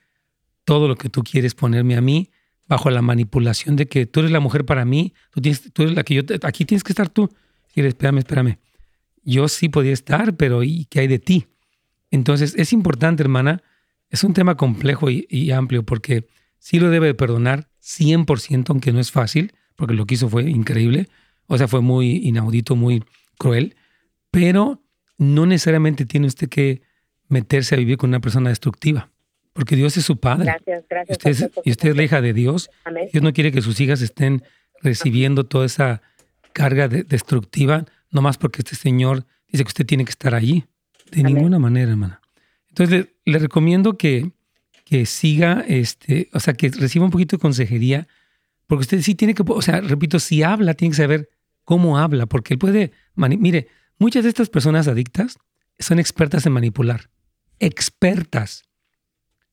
todo lo que tú quieres ponerme a mí bajo la manipulación de que tú eres la mujer para mí, tú, tienes, tú eres la que yo, aquí tienes que estar tú. Y espérame, espérame. Yo sí podía estar, pero ¿y qué hay de ti? Entonces es importante, hermana, es un tema complejo y, amplio porque sí lo debe perdonar 100%, aunque no es fácil, porque lo que hizo fue increíble, o sea, fue muy inaudito, muy cruel, pero no necesariamente tiene usted que meterse a vivir con una persona destructiva. Porque Dios es su padre. Gracias, gracias. y usted es la hija de Dios. Dios no quiere que sus hijas estén recibiendo toda esa carga destructiva, nomás porque este Señor dice que usted tiene que estar allí. De ninguna manera, hermana. Entonces le, recomiendo que, que siga, este, o sea, que reciba un poquito de consejería, porque usted sí tiene que, o sea, repito, si habla, tiene que saber cómo habla, porque él puede, mire, muchas de estas personas adictas son expertas en manipular, expertas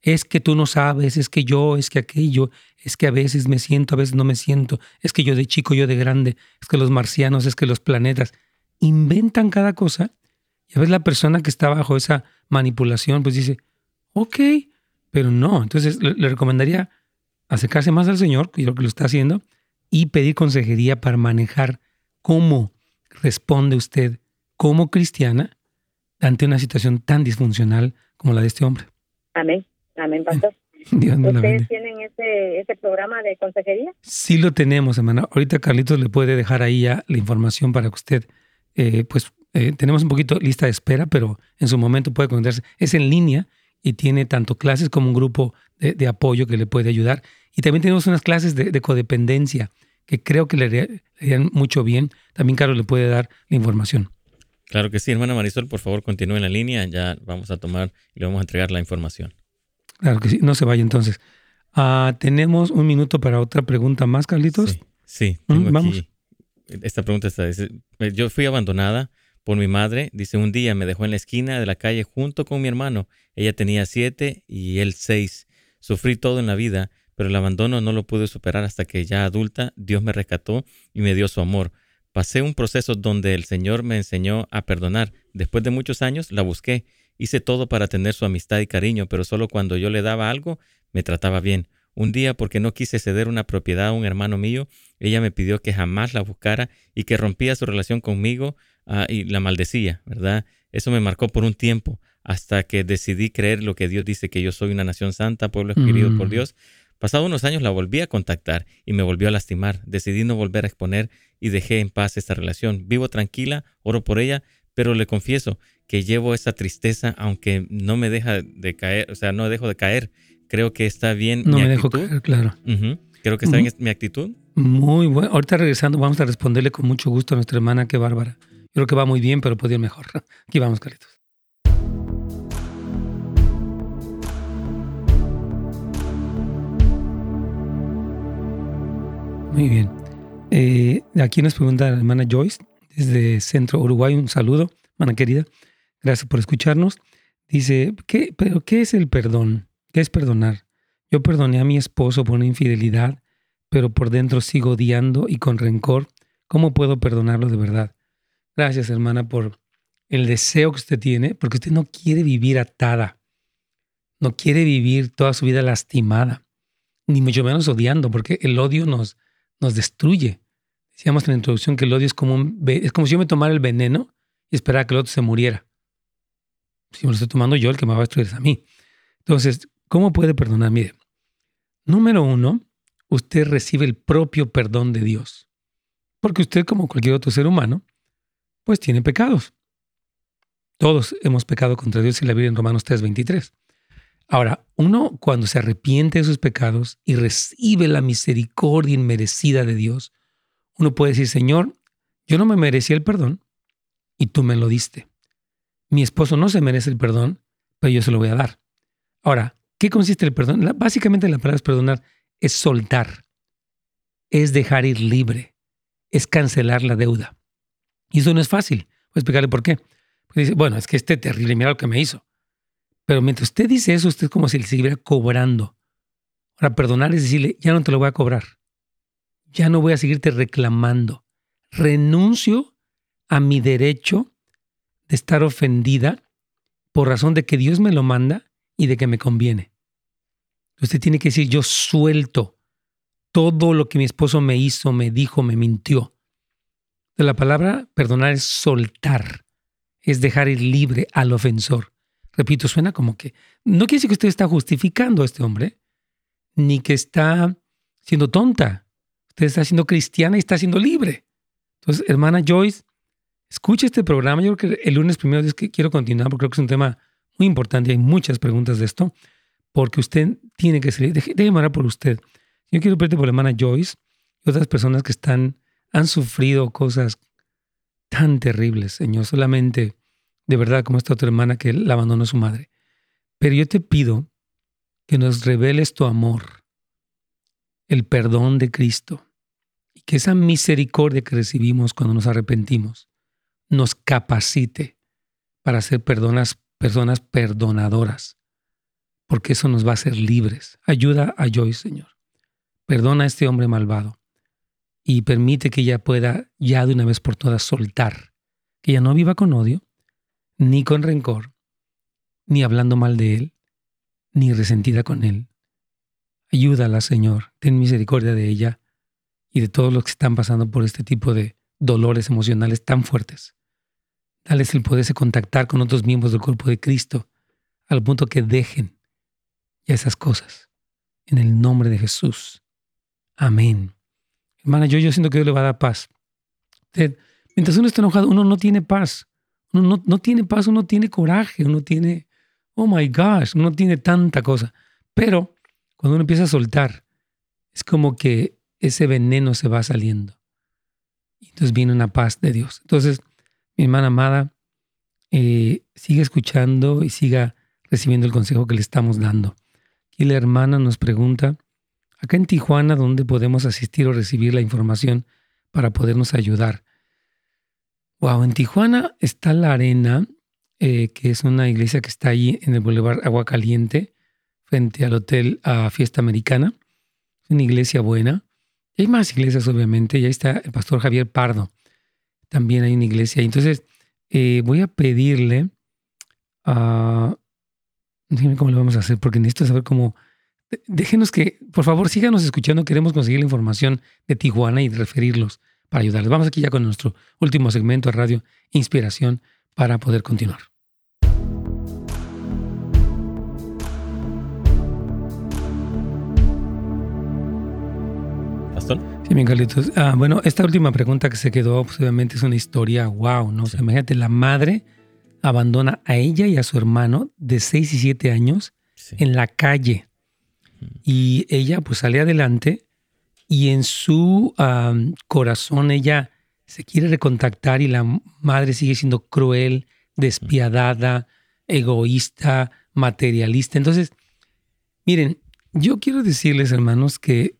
es que tú no sabes, es que yo, es que aquello, es que a veces me siento, a veces no me siento, es que yo de chico, yo de grande, es que los marcianos, es que los planetas, inventan cada cosa y a veces la persona que está bajo esa manipulación pues dice, ok, pero no, entonces le, recomendaría acercarse más al Señor, que yo que lo está haciendo, y pedir consejería para manejar cómo responde usted como cristiana ante una situación tan disfuncional como la de este hombre. Amén. Amén, pastor. ¿Ustedes tienen ese, ese programa de consejería? Sí lo tenemos, hermana. Ahorita Carlitos le puede dejar ahí ya la información para que usted, eh, pues eh, tenemos un poquito lista de espera, pero en su momento puede conectarse. Es en línea y tiene tanto clases como un grupo de, apoyo que le puede ayudar. Y también tenemos unas clases de, codependencia que creo que le harían mucho bien. También Carlos le puede dar la información. Claro que sí, hermana Marisol, por favor continúe en la línea. Ya vamos a tomar y le vamos a entregar la información. Claro que sí, no se vaya entonces. Ah, Tenemos un minuto para otra pregunta más, Carlitos. Sí, tengo ¿Vamos? aquí. Esta pregunta está, eh, yo fui abandonada por mi madre. Dice, un día me dejó en la esquina de la calle junto con mi hermano. Ella tenía siete y él seis. Sufrí todo en la vida, pero el abandono no lo pude superar hasta que ya adulta Dios me rescató y me dio su amor. Pasé un proceso donde el Señor me enseñó a perdonar. Después de muchos años la busqué Hice todo para tener su amistad y cariño, pero solo cuando yo le daba algo, me trataba bien. Un día, porque no quise ceder una propiedad a un hermano mío, ella me pidió que jamás la buscara y que rompía su relación conmigo ah, y la maldecía, ¿verdad? Eso me marcó por un tiempo, hasta que decidí creer lo que Dios dice, que yo soy una nación santa, pueblo escogido por mm. Dios. Pasado unos años la volví a contactar y me volvió a lastimar. Decidí no volver a exponer y dejé en paz esta relación. Vivo tranquila, oro por ella, pero le confieso que llevo esa tristeza, aunque no me deja de caer, o sea, no dejo de caer. Creo que está bien. No me dejo caer, claro. Creo que está bien mi actitud. Muy bueno. Ahorita regresando, vamos a responderle con mucho gusto a nuestra hermana, qué bárbara. Creo que va muy bien, pero puede ir mejor. Aquí vamos, Carlitos. Muy bien. Eh, aquí nos pregunta la hermana Joyce desde Centro Uruguay. Un saludo, hermana querida. Gracias por escucharnos. Dice, ¿qué, pero ¿qué es el perdón? ¿Qué es perdonar? Yo perdoné a mi esposo por una infidelidad, pero por dentro sigo odiando y con rencor. ¿Cómo puedo perdonarlo de verdad? Gracias, hermana, por el deseo que usted tiene, porque usted no quiere vivir atada. No quiere vivir toda su vida lastimada, ni mucho menos odiando, porque el odio nos, nos destruye. Decíamos en la introducción que el odio es como, un, es como si yo me tomara el veneno y esperara que el otro se muriera. Si me lo estoy tomando yo, el que me va a destruir es a mí. Entonces, ¿cómo puede perdonar? Mire, número uno, usted recibe el propio perdón de Dios. Porque usted, como cualquier otro ser humano, pues tiene pecados. Todos hemos pecado contra Dios y la Biblia en Romanos 3:23. Ahora, uno cuando se arrepiente de sus pecados y recibe la misericordia inmerecida de Dios, uno puede decir, Señor, yo no me merecía el perdón y tú me lo diste. Mi esposo no se merece el perdón, pero yo se lo voy a dar. Ahora, ¿qué consiste el perdón? básicamente la palabra es perdonar, es soltar, es dejar ir libre, es cancelar la deuda. Y eso no es fácil. Voy a explicarle por qué. Porque dice, bueno, es que este terrible, mira lo que me hizo. Pero mientras usted dice eso, usted es como si le siguiera cobrando. Ahora, perdonar es decirle, ya no te lo voy a cobrar. Ya no voy a seguirte reclamando. Renuncio a mi derecho de estar ofendida por razón de que Dios me lo manda y de que me conviene. Usted tiene que decir, yo suelto todo lo que mi esposo me hizo, me dijo, me mintió. La palabra perdonar es soltar, es dejar ir libre al ofensor. Repito, suena como que no quiere decir que usted está justificando a este hombre, ni que está siendo tonta. Usted está siendo cristiana y está siendo libre. Entonces, hermana Joyce, escuche este programa. Yo creo que el lunes primero es que quiero continuar porque creo que es un tema muy importante. Hay muchas preguntas de esto, porque usted tiene que salir. Déjeme orar por usted. Yo quiero pedirte por la hermana Joyce y otras personas que están, han sufrido cosas tan terribles, Señor. Solamente, de verdad, como esta otra hermana que la abandonó a su madre. Pero yo te pido que nos reveles tu amor, el perdón de Cristo, y que esa misericordia que recibimos cuando nos arrepentimos nos capacite para ser personas, personas perdonadoras, porque eso nos va a hacer libres. Ayuda a Joyce, Señor. Perdona a este hombre malvado y permite que ella pueda ya de una vez por todas soltar, que ella no viva con odio, ni con rencor, ni hablando mal de él, ni resentida con él. Ayúdala, Señor, ten misericordia de ella y de todos los que están pasando por este tipo de dolores emocionales tan fuertes. Dales el poderse contactar con otros miembros del cuerpo de Cristo al punto que dejen ya esas cosas. En el nombre de Jesús. Amén. Hermana, yo, siento que Dios le va a dar paz. mientras uno está enojado, uno no tiene paz. Uno no, no tiene paz, uno tiene coraje, uno tiene, oh my gosh, uno tiene tanta cosa. Pero cuando uno empieza a soltar, es como que ese veneno se va saliendo. Y entonces viene una paz de Dios. Entonces, mi hermana amada, eh, siga escuchando y siga recibiendo el consejo que le estamos dando. Y la hermana nos pregunta, acá en Tijuana, ¿dónde podemos asistir o recibir la información para podernos ayudar? Wow, en Tijuana está la Arena, eh, que es una iglesia que está ahí en el Boulevard Agua Caliente, frente al Hotel a Fiesta Americana. Una iglesia buena. hay más iglesias, obviamente, y ahí está el pastor Javier Pardo también hay una iglesia. Entonces, eh, voy a pedirle a... Dígame cómo lo vamos a hacer, porque necesito saber cómo... Déjenos que, por favor, síganos escuchando. Queremos conseguir la información de Tijuana y referirlos para ayudarles. Vamos aquí ya con nuestro último segmento de radio Inspiración para poder continuar. Sí, bien, Carlitos. Ah, bueno, esta última pregunta que se quedó, pues, obviamente es una historia wow, ¿no? imagínate, la madre abandona a ella y a su hermano de 6 y 7 años en la calle. Y ella, pues, sale adelante y en su corazón ella se quiere recontactar y la madre sigue siendo cruel, despiadada, egoísta, materialista. Entonces, miren, yo quiero decirles, hermanos, que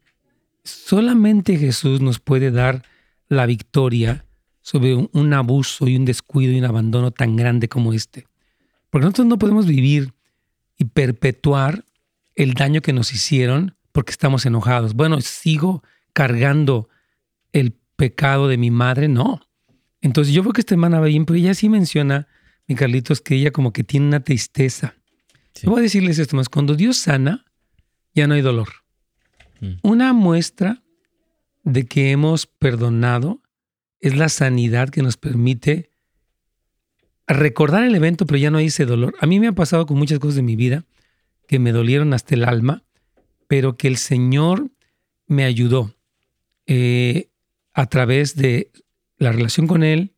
Solamente Jesús nos puede dar la victoria sobre un, abuso y un descuido y un abandono tan grande como este. Porque nosotros no podemos vivir y perpetuar el daño que nos hicieron porque estamos enojados. Bueno, sigo cargando el pecado de mi madre, no. Entonces yo veo que esta hermana va bien, pero ella sí menciona, mi Carlitos, que ella como que tiene una tristeza. voy a decirles esto más, cuando Dios sana, ya no hay dolor. Una muestra de que hemos perdonado es la sanidad que nos permite recordar el evento, pero ya no hay ese dolor. A mí me ha pasado con muchas cosas de mi vida que me dolieron hasta el alma, pero que el Señor me ayudó eh, a través de la relación con Él,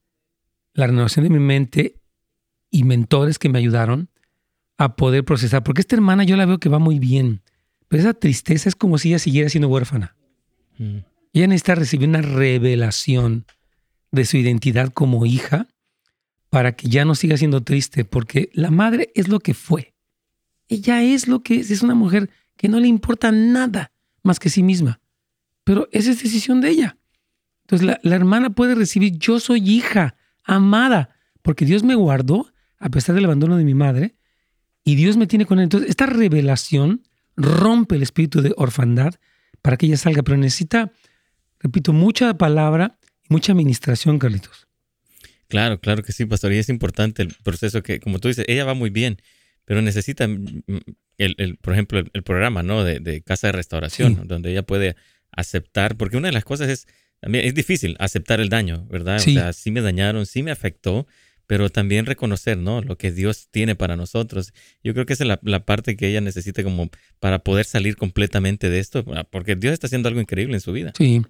la renovación de mi mente y mentores que me ayudaron a poder procesar. Porque esta hermana yo la veo que va muy bien. Pero esa tristeza es como si ella siguiera siendo huérfana. Mm. Ella necesita recibir una revelación de su identidad como hija para que ya no siga siendo triste, porque la madre es lo que fue. Ella es lo que es, es una mujer que no le importa nada más que sí misma. Pero esa es decisión de ella. Entonces la, la hermana puede recibir, yo soy hija, amada, porque Dios me guardó a pesar del abandono de mi madre y Dios me tiene con él. Entonces esta revelación rompe el espíritu de orfandad para que ella salga, pero necesita, repito, mucha palabra y mucha administración, Carlitos. Claro, claro que sí, pastor. Y es importante el proceso que, como tú dices, ella va muy bien, pero necesita, mm, el, por ejemplo, el, programa ¿no? de, casa de restauración, donde ella puede aceptar, porque una de las cosas es, también es difícil aceptar el daño, ¿verdad? Sí. O sea, sí me dañaron, sí me afectó, pero también reconocer, ¿no? Lo que Dios tiene para nosotros. Yo creo que esa es la, parte que ella necesita como para poder salir completamente de esto, ah, porque Dios está haciendo algo increíble en su vida. Sí,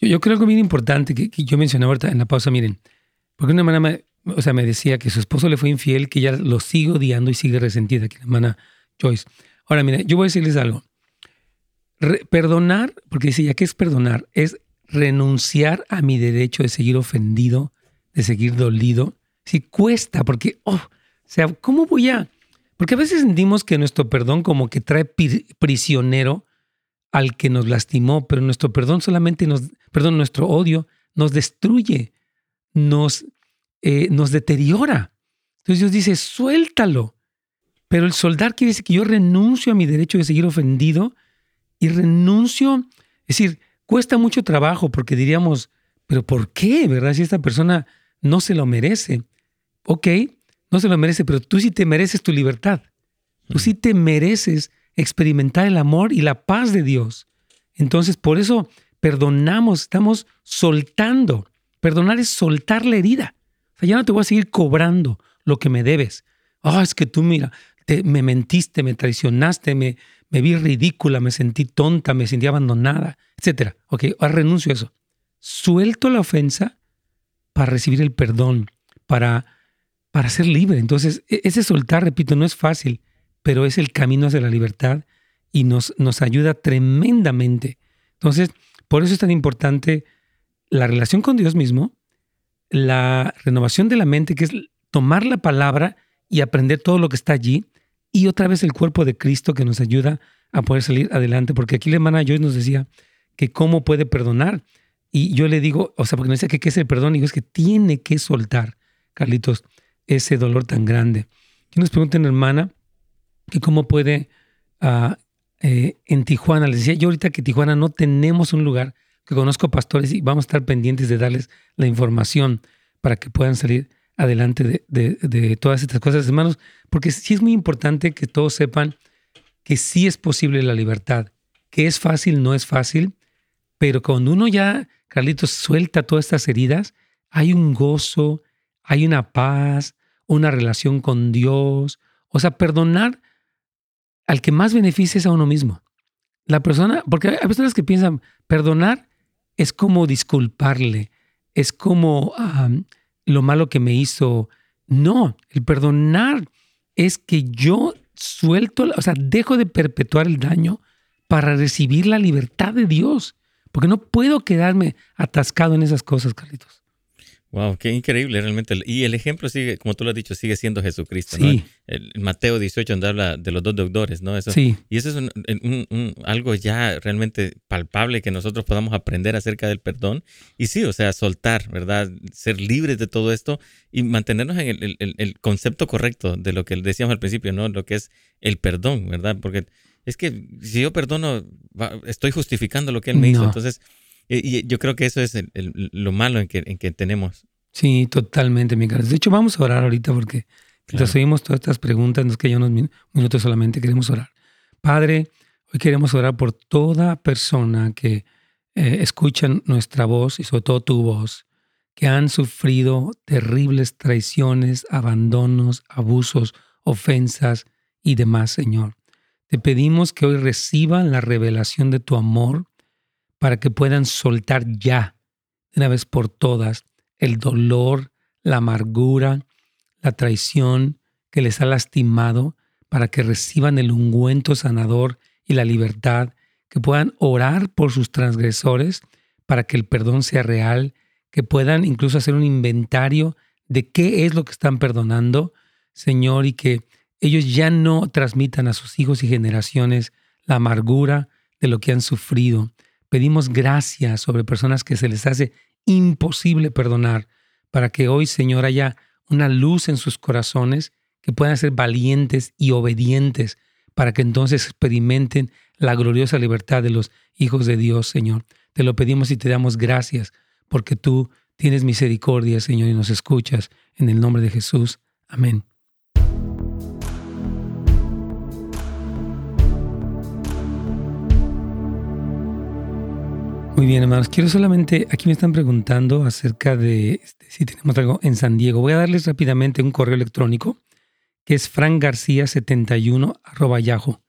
yo, yo creo que bien importante que, yo mencioné ahorita en la pausa, miren, porque una hermana me, o sea, me decía que su esposo le fue infiel, que ella lo sigue odiando y sigue resentida, que la hermana Joyce. Ahora, mira, yo voy a decirles algo. perdonar, porque dice ya que es perdonar, es renunciar a mi derecho de seguir ofendido, de seguir dolido, si cuesta, porque, oh, o sea, ¿cómo voy a...? Porque a veces sentimos que nuestro perdón como que trae prisionero al que nos lastimó, pero nuestro perdón solamente nos, perdón, nuestro odio nos destruye, nos, eh, nos deteriora. Entonces Dios dice, suéltalo. Pero el soldar quiere decir que yo renuncio a mi derecho de seguir ofendido y renuncio, es decir, cuesta mucho trabajo porque diríamos, pero ¿por qué? ¿Verdad? Si esta persona no se lo merece ok, no se lo merece, pero tú sí te mereces tu libertad. Tú sí te mereces experimentar el amor y la paz de Dios. Entonces, por eso perdonamos, estamos soltando. Perdonar es soltar la herida. O sea, ya no te voy a seguir cobrando lo que me debes. Ah, es que tú, mira, me mentiste, me traicionaste, me, me vi ridícula, me sentí tonta, me sentí abandonada, etc. Ok, ahora renuncio a eso. Suelto la ofensa para recibir el perdón, para para ser libre. Entonces, e-, ese soltar, repito, no es fácil, pero es el camino hacia la libertad y nos, nos ayuda tremendamente. Entonces, por eso es tan importante la relación con Dios mismo, la renovación de la mente, que es tomar la palabra y aprender todo lo que está allí, y otra vez el cuerpo de Cristo que nos ayuda a poder salir adelante, porque aquí la hermana Joyce nos decía que cómo puede perdonar, y yo le digo, o sea, porque me decía que qué es el perdón, y digo, es que tiene que soltar, Carlitos, ese dolor tan grande. Y nos preguntan, hermana, que cómo puede ah, eh, en Tijuana, les decía yo ahorita que Tijuana no tenemos un lugar, que conozco pastores y vamos a estar pendientes de darles la información para que puedan salir adelante de, todas estas cosas, hermanos, porque sí es muy importante que todos sepan que sí es posible la libertad, que es fácil, no es fácil, pero cuando uno ya, Carlitos, suelta todas estas heridas, hay un gozo, hay una paz, una relación con Dios. O sea, perdonar al que más beneficia es a uno mismo. La persona, porque hay personas que piensan, perdonar es como disculparle, es como lo malo que me hizo. No, el perdonar es que yo suelto, o sea, dejo de perpetuar el daño para recibir la libertad de Dios, porque no puedo quedarme atascado en esas cosas, Carlitos. Wow, qué increíble realmente. Y el ejemplo sigue, como tú lo has dicho, sigue siendo Jesucristo. Sí. El, Mateo 18, donde habla de los dos deudores, ¿no? Eso, sí. Y eso es un, algo ya realmente palpable que nosotros podamos aprender acerca del perdón. Y sí, o sea, soltar, ¿verdad? Ser libres de todo esto y mantenernos en el, concepto correcto de lo que decíamos al principio, ¿no? Lo que es el perdón, ¿verdad? Porque es que si yo perdono, estoy justificando lo que Él me hizo. Entonces y yo creo que eso es lo malo en que, en que tenemos. Sí, totalmente, mi De hecho, vamos a orar ahorita porque mientras oímos todas estas preguntas, no es que ya unos minutos solamente, queremos orar. Padre, hoy queremos orar por toda persona que eh, escucha nuestra voz y sobre todo tu voz, que han sufrido terribles traiciones, abandonos, abusos, ofensas y demás, Señor. Te pedimos que hoy reciban la revelación de tu amor, para que puedan soltar ya, de una vez por todas, el dolor, la amargura, la traición que les ha lastimado, para que reciban el ungüento sanador y la libertad, que puedan orar por sus transgresores, para que el perdón sea real, que puedan incluso hacer un inventario de qué es lo que están perdonando, Señor, y que ellos ya no transmitan a sus hijos y generaciones la amargura de lo que han sufrido. Pedimos gracias sobre personas que se les hace imposible perdonar, para que hoy, Señor, haya una luz en sus corazones, que puedan ser valientes y obedientes, para que entonces experimenten la gloriosa libertad de los hijos de Dios, Señor. Te lo pedimos y te damos gracias, porque tú tienes misericordia, Señor, y nos escuchas. En el nombre de Jesús. Amén. Muy bien, hermanos. Quiero solamente, aquí me están preguntando acerca de este, si tenemos algo en San Diego. Voy a darles rápidamente un correo electrónico que es frankgarcia71 arroba yahoo.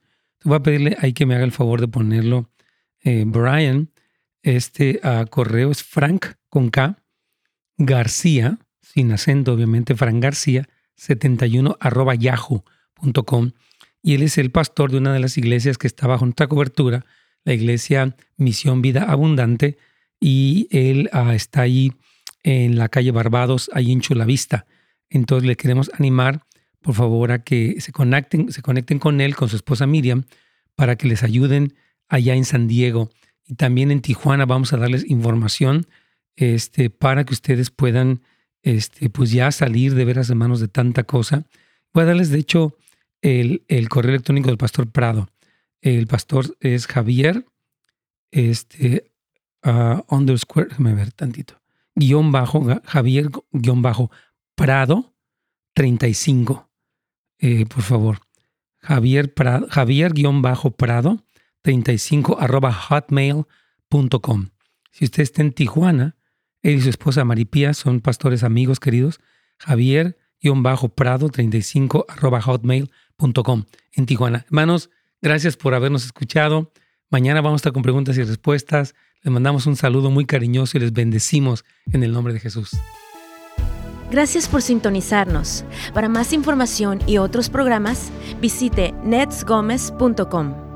Voy a pedirle ahí que me haga el favor de ponerlo. Eh, Brian, este uh, correo es frank con K, García, sin acento obviamente, Frank García 71 arroba yahoo.com. Y él es el pastor de una de las iglesias que está bajo nuestra cobertura la iglesia Misión Vida Abundante, y él ah, está ahí en la calle Barbados, ahí en Chulavista. Entonces le queremos animar, por favor, a que se conecten, se conecten con él, con su esposa Miriam, para que les ayuden allá en San Diego. Y también en Tijuana vamos a darles información este, para que ustedes puedan este, pues ya salir de veras de manos de tanta cosa. Voy a darles, de hecho, el, el correo electrónico del pastor Prado. El pastor es Javier, este, uh, underscore, déjame ver tantito, guion bajo, Javier, guion bajo, Prado, 35. Eh, por favor. Javier, Prado, Javier, guion bajo, Prado, 35, arroba hotmail.com. Si usted está en Tijuana, él y su esposa Maripía son pastores amigos queridos. Javier, guion bajo, Prado, 35, arroba hotmail.com en Tijuana. Hermanos, Gracias por habernos escuchado. Mañana vamos a estar con preguntas y respuestas. Les mandamos un saludo muy cariñoso y les bendecimos en el nombre de Jesús. Gracias por sintonizarnos. Para más información y otros programas, visite netsgomez.com.